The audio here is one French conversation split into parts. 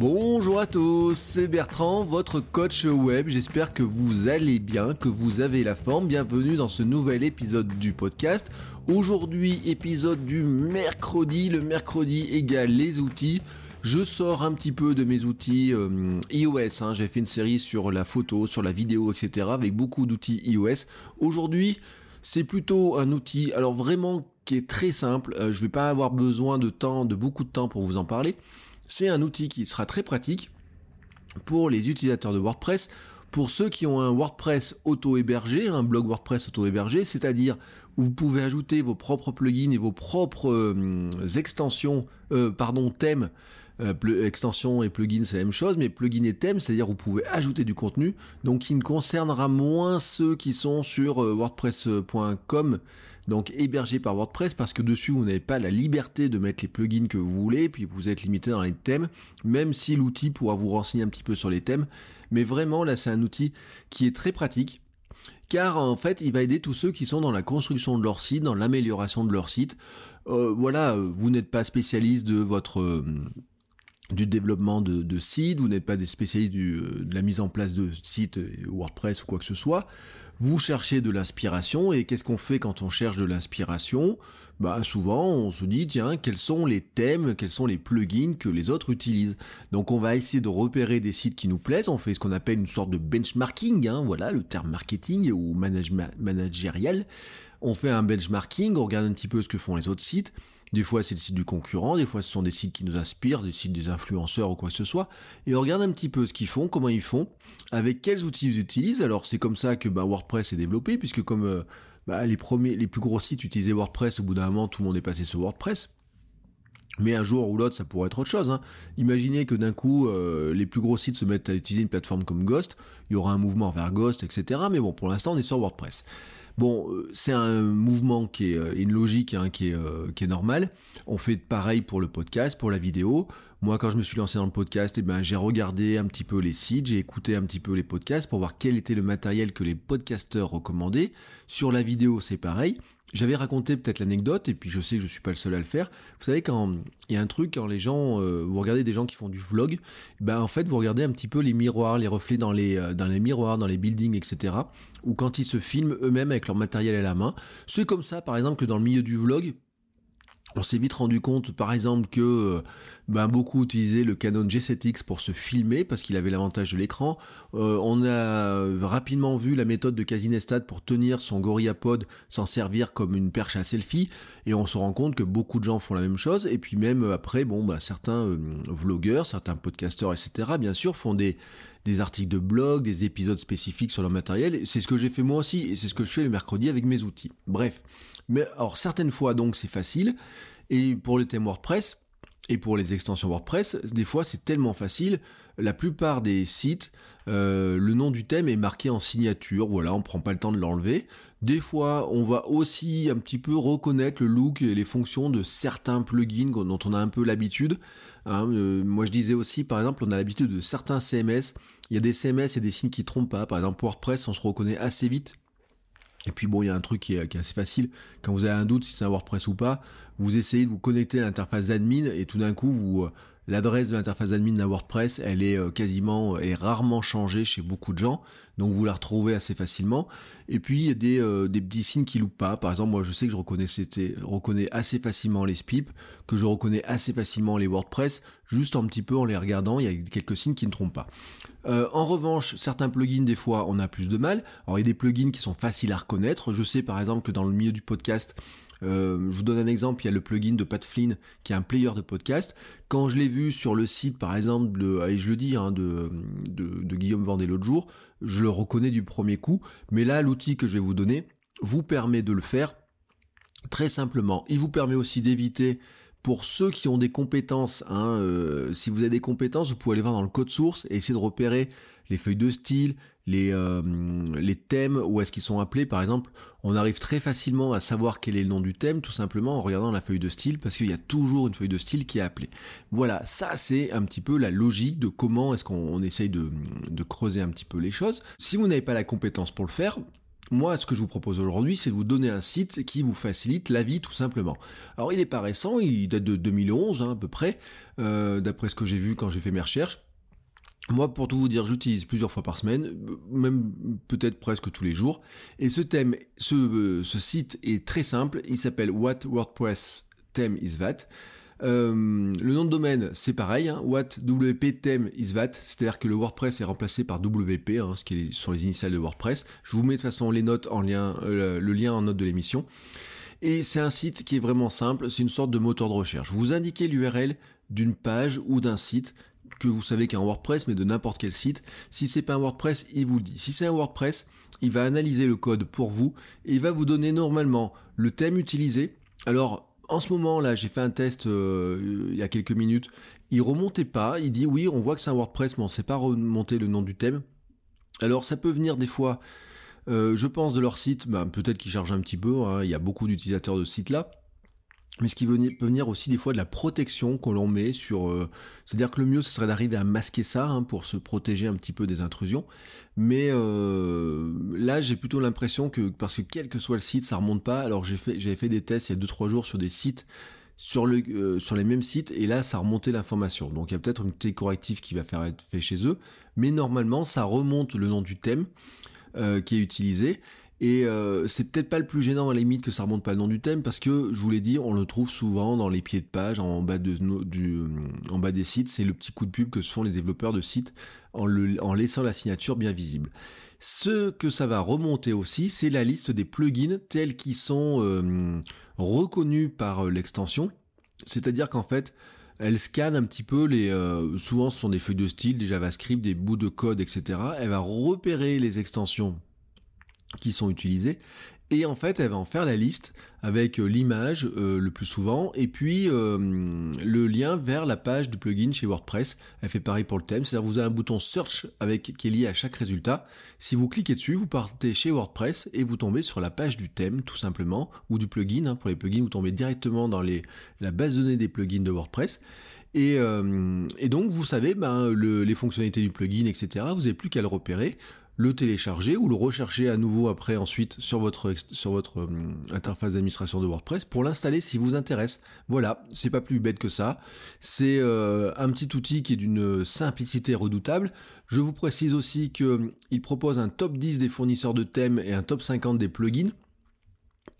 Bonjour à tous, c'est Bertrand, votre coach web. J'espère que vous allez bien, que vous avez la forme. Bienvenue dans ce nouvel épisode du podcast. Aujourd'hui, épisode du mercredi. Le mercredi égale les outils. Je sors un petit peu de mes outils euh, iOS. Hein. J'ai fait une série sur la photo, sur la vidéo, etc. avec beaucoup d'outils iOS. Aujourd'hui, c'est plutôt un outil, alors vraiment qui est très simple. Euh, je ne vais pas avoir besoin de temps, de beaucoup de temps pour vous en parler. C'est un outil qui sera très pratique pour les utilisateurs de WordPress, pour ceux qui ont un WordPress auto-hébergé, un blog WordPress auto-hébergé, c'est-à-dire où vous pouvez ajouter vos propres plugins et vos propres euh, extensions, euh, pardon, thèmes. Euh, extensions et plugins, c'est la même chose, mais plugins et thèmes, c'est-à-dire vous pouvez ajouter du contenu, donc qui ne concernera moins ceux qui sont sur WordPress.com donc hébergé par WordPress parce que dessus vous n'avez pas la liberté de mettre les plugins que vous voulez, puis vous êtes limité dans les thèmes, même si l'outil pourra vous renseigner un petit peu sur les thèmes. Mais vraiment là c'est un outil qui est très pratique car en fait il va aider tous ceux qui sont dans la construction de leur site, dans l'amélioration de leur site. Euh, voilà, vous n'êtes pas spécialiste de votre euh, du développement de, sites, vous n'êtes pas des spécialistes euh, de la mise en place de sites WordPress ou quoi que ce soit, vous cherchez de l'inspiration et qu'est-ce qu'on fait quand on cherche de l'inspiration? Bah souvent on se dit tiens quels sont les thèmes, quels sont les plugins que les autres utilisent? Donc on va essayer de repérer des sites qui nous plaisent, on fait ce qu'on appelle une sorte de benchmarking, hein, voilà le terme marketing ou managérial. On fait un benchmarking, on regarde un petit peu ce que font les autres sites des fois, c'est le site du concurrent, des fois, ce sont des sites qui nous inspirent, des sites des influenceurs ou quoi que ce soit. Et on regarde un petit peu ce qu'ils font, comment ils font, avec quels outils ils utilisent. Alors, c'est comme ça que bah, WordPress est développé, puisque comme euh, bah, les, premiers, les plus gros sites utilisaient WordPress, au bout d'un moment, tout le monde est passé sur WordPress. Mais un jour ou l'autre, ça pourrait être autre chose. Hein. Imaginez que d'un coup, euh, les plus gros sites se mettent à utiliser une plateforme comme Ghost, il y aura un mouvement vers Ghost, etc. Mais bon, pour l'instant, on est sur WordPress. Bon, euh, c'est un mouvement qui est euh, une logique hein, qui, est, euh, qui est normale. On fait pareil pour le podcast, pour la vidéo. Moi, quand je me suis lancé dans le podcast, eh ben, j'ai regardé un petit peu les sites, j'ai écouté un petit peu les podcasts pour voir quel était le matériel que les podcasteurs recommandaient. Sur la vidéo, c'est pareil. J'avais raconté peut-être l'anecdote, et puis je sais que je suis pas le seul à le faire. Vous savez, quand il y a un truc, quand les gens, euh, vous regardez des gens qui font du vlog, ben en fait, vous regardez un petit peu les miroirs, les reflets dans les, euh, dans les miroirs, dans les buildings, etc. Ou quand ils se filment eux-mêmes avec leur matériel à la main. C'est comme ça, par exemple, que dans le milieu du vlog, on s'est vite rendu compte, par exemple, que euh, ben, beaucoup utilisaient le Canon G7X pour se filmer parce qu'il avait l'avantage de l'écran. Euh, on a rapidement vu la méthode de Casinestat pour tenir son GorillaPod, s'en servir comme une perche à selfie, et on se rend compte que beaucoup de gens font la même chose. Et puis même après, bon, ben, certains euh, vlogueurs, certains podcasteurs, etc., bien sûr, font des des articles de blog, des épisodes spécifiques sur leur matériel. C'est ce que j'ai fait moi aussi, et c'est ce que je fais le mercredi avec mes outils. Bref. Mais alors certaines fois donc c'est facile, et pour les thèmes WordPress, et pour les extensions WordPress, des fois c'est tellement facile, la plupart des sites, euh, le nom du thème est marqué en signature, voilà, on prend pas le temps de l'enlever. Des fois, on va aussi un petit peu reconnaître le look et les fonctions de certains plugins dont on a un peu l'habitude. Hein. Euh, moi, je disais aussi, par exemple, on a l'habitude de certains CMS. Il y a des CMS et des signes qui trompent pas. Par exemple, WordPress, on se reconnaît assez vite et puis bon, il y a un truc qui est, assez facile. Quand vous avez un doute si c'est un WordPress ou pas, vous essayez de vous connecter à l'interface d'admin et tout d'un coup, vous, euh, l'adresse de l'interface admin d'un WordPress, elle est euh, quasiment et rarement changée chez beaucoup de gens, donc vous la retrouvez assez facilement. Et puis il y a des, euh, des petits signes qui loupent pas. Par exemple, moi je sais que je reconnais, reconnais assez facilement les SPIP, que je reconnais assez facilement les WordPress, juste un petit peu en les regardant, il y a quelques signes qui ne trompent pas. Euh, en revanche, certains plugins, des fois, on a plus de mal. Alors il y a des plugins qui sont faciles à reconnaître. Je sais par exemple que dans le milieu du podcast, euh, je vous donne un exemple, il y a le plugin de Pat Flynn qui est un player de podcast. Quand je l'ai vu sur le site, par exemple, et je le dis, hein, de, de, Guillaume Vendée l'autre jour, je le reconnais du premier coup. Mais là, l'outil que je vais vous donner vous permet de le faire très simplement. Il vous permet aussi d'éviter Pour ceux qui ont des compétences, hein, euh, si vous avez des compétences, vous pouvez aller voir dans le code source et essayer de repérer les feuilles de style, les, euh, thèmes, où est-ce qu'ils sont appelés. Par exemple, on arrive très facilement à savoir quel est le nom du thème, tout simplement en regardant la feuille de style, parce qu'il y a toujours une feuille de style qui est appelée. Voilà, ça c'est un petit peu la logique de comment est-ce qu'on essaye de, de creuser un petit peu les choses. Si vous n'avez pas la compétence pour le faire, moi, ce que je vous propose aujourd'hui, c'est de vous donner un site qui vous facilite la vie, tout simplement. Alors, il n'est pas récent, il date de 2011 hein, à peu près, euh, d'après ce que j'ai vu quand j'ai fait mes recherches. Moi, pour tout vous dire, j'utilise plusieurs fois par semaine, même peut-être presque tous les jours. Et ce thème, ce, euh, site est très simple. Il s'appelle What WordPress Theme is That. Euh, le nom de domaine, c'est pareil, hein, what WP theme is that, c'est-à-dire que le WordPress est remplacé par WP, hein, ce qui sont les initiales de WordPress. Je vous mets de toute façon les notes en lien, euh, le lien en note de l'émission. Et c'est un site qui est vraiment simple, c'est une sorte de moteur de recherche. Vous indiquez l'URL d'une page ou d'un site que vous savez qu'un WordPress, mais de n'importe quel site. Si c'est pas un WordPress, il vous dit. Si c'est un WordPress, il va analyser le code pour vous et il va vous donner normalement le thème utilisé. Alors, en ce moment là, j'ai fait un test euh, il y a quelques minutes. Il remontait pas. Il dit oui, on voit que c'est un WordPress, mais on sait pas remonter le nom du thème. Alors ça peut venir des fois, euh, je pense de leur site, bah, peut-être qu'ils chargent un petit peu. Hein. il y a beaucoup d'utilisateurs de ce site là mais ce qui peut venir aussi des fois de la protection qu'on l'on met sur... Euh, c'est-à-dire que le mieux, ce serait d'arriver à masquer ça hein, pour se protéger un petit peu des intrusions. Mais euh, là, j'ai plutôt l'impression que, parce que quel que soit le site, ça remonte pas. Alors j'ai fait, j'avais fait des tests il y a 2-3 jours sur des sites, sur, le, euh, sur les mêmes sites, et là, ça remontait l'information. Donc il y a peut-être une petite correctif qui va faire être fait chez eux. Mais normalement, ça remonte le nom du thème. qui est utilisé et euh, c'est peut-être pas le plus gênant à la limite que ça remonte pas le nom du thème parce que je vous l'ai dit, on le trouve souvent dans les pieds de page, en bas, euh, des sites. C'est le petit coup de pub que se font les développeurs de sites en, laissant la signature bien visible. Ce que ça va remonter aussi, c'est la liste des plugins tels qu'ils sont euh, reconnus par l'extension. C'est-à-dire qu'en fait, elle scanne un petit peu les. souvent, ce sont des feuilles de style, des JavaScript, des bouts de code, etc. Elle va repérer les extensions qui sont utilisés. Et en fait, elle va en faire la liste avec euh, l'image euh, le plus souvent et puis euh, le lien vers la page du plugin chez WordPress. Elle fait pareil pour le thème, c'est-à-dire vous avez un bouton search avec qui est lié à chaque résultat. Si vous cliquez dessus, vous partez chez WordPress et vous tombez sur la page du thème tout simplement ou du plugin. Hein. Pour les plugins, vous tombez directement dans la base de données des plugins de WordPress. Et, donc vous savez ben, le, les fonctionnalités du plugin, etc. Vous n'avez plus qu'à le repérer le télécharger ou le rechercher à nouveau après ensuite sur votre, euh, interface d'administration de WordPress pour l'installer si vous intéresse. Voilà, c'est pas plus bête que ça. C'est euh, un petit outil qui est d'une simplicité redoutable. Je vous précise aussi qu'il euh, propose un top 10 des fournisseurs de thèmes et un top 50 des plugins.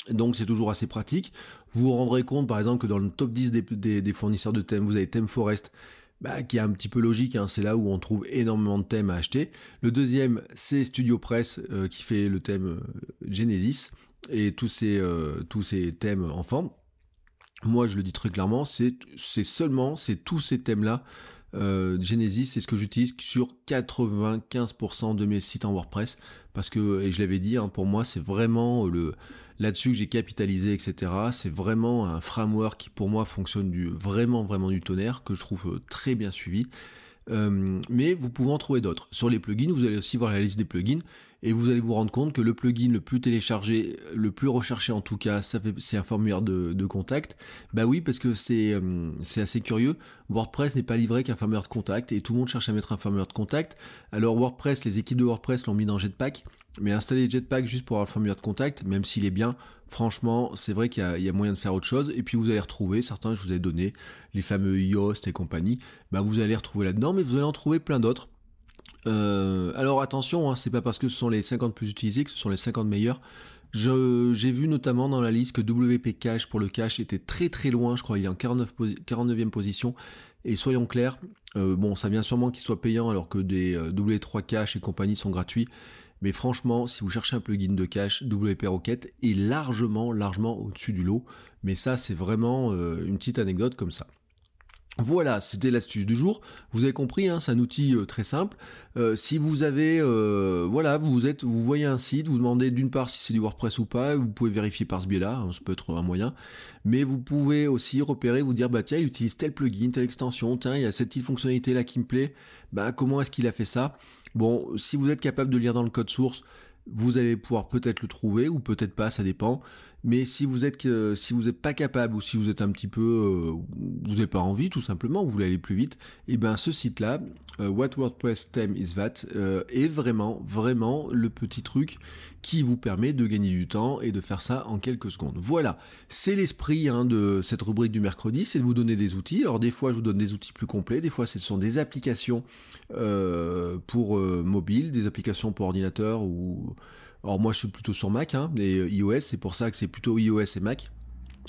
Donc c'est toujours assez pratique. Vous vous rendrez compte par exemple que dans le top 10 des, des fournisseurs de thèmes, vous avez ThemeForest bah, qui est un petit peu logique, hein, c'est là où on trouve énormément de thèmes à acheter. Le deuxième, c'est Studio Press euh, qui fait le thème euh, Genesis et tous ces, euh, tous ces thèmes en forme. Moi, je le dis très clairement, c'est seulement, c'est tous ces thèmes-là. Genesis, c'est ce que j'utilise sur 95% de mes sites en WordPress parce que, et je l'avais dit, hein, pour moi, c'est vraiment le, là-dessus que j'ai capitalisé, etc. C'est vraiment un framework qui pour moi fonctionne du vraiment vraiment du tonnerre, que je trouve euh, très bien suivi. Euh, mais vous pouvez en trouver d'autres. Sur les plugins, vous allez aussi voir la liste des plugins et vous allez vous rendre compte que le plugin le plus téléchargé, le plus recherché en tout cas, c'est un formulaire de, contact. Bah oui, parce que c'est, euh, c'est assez curieux. WordPress n'est pas livré qu'un formulaire de contact et tout le monde cherche à mettre un formulaire de contact. Alors WordPress, les équipes de WordPress l'ont mis dans Jetpack, mais installer Jetpack juste pour avoir le formulaire de contact, même s'il est bien, franchement, c'est vrai qu'il y, a, moyen de faire autre chose. Et puis vous allez retrouver, certains je vous ai donné, les fameux Yoast et compagnie, bah vous allez retrouver là-dedans, mais vous allez en trouver plein d'autres. Euh, alors attention, hein, c'est pas parce que ce sont les 50 plus utilisés que ce sont les 50 meilleurs. J'ai vu notamment dans la liste que WP Cache pour le cache était très très loin, je crois il est en 49 49e position. Et soyons clairs, euh, bon ça vient sûrement qu'il soit payant alors que des euh, W3 Cache et compagnie sont gratuits. Mais franchement, si vous cherchez un plugin de cache, WP Rocket est largement, largement au-dessus du lot. Mais ça, c'est vraiment une petite anecdote comme ça. Voilà, c'était l'astuce du jour. Vous avez compris, hein, c'est un outil euh, très simple. Euh, si vous avez, euh, voilà, vous êtes, vous voyez un site, vous demandez d'une part si c'est du WordPress ou pas, vous pouvez vérifier par ce biais-là, hein, ça peut être un moyen. Mais vous pouvez aussi repérer, vous dire, bah tiens, il utilise tel plugin, telle extension, tiens, il y a cette petite fonctionnalité là qui me plaît. Bah comment est-ce qu'il a fait ça? Bon, si vous êtes capable de lire dans le code source, vous allez pouvoir peut-être le trouver ou peut-être pas, ça dépend. Mais si vous êtes si vous n'êtes pas capable ou si vous êtes un petit peu euh, vous n'avez pas envie tout simplement, vous voulez aller plus vite, et eh ben ce site là, euh, What WordPress Theme is That, euh, est vraiment vraiment le petit truc qui vous permet de gagner du temps et de faire ça en quelques secondes. Voilà, c'est l'esprit hein, de cette rubrique du mercredi, c'est de vous donner des outils. Alors des fois je vous donne des outils plus complets, des fois ce sont des applications pour mobile, des applications pour ordinateur ou alors moi je suis plutôt sur Mac, hein, et euh, iOS, c'est pour ça que c'est plutôt iOS et Mac.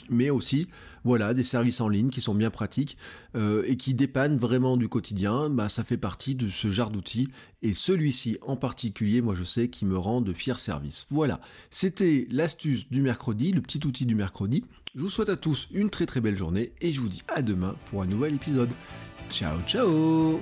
Mais aussi, voilà, des services en ligne qui sont bien pratiques euh, et qui dépannent vraiment du quotidien. Bah, ça fait partie de ce genre d'outils. Et celui-ci en particulier, moi je sais qu'il me rend de fiers services. Voilà, c'était l'astuce du mercredi, le petit outil du mercredi. Je vous souhaite à tous une très très belle journée et je vous dis à demain pour un nouvel épisode. Ciao ciao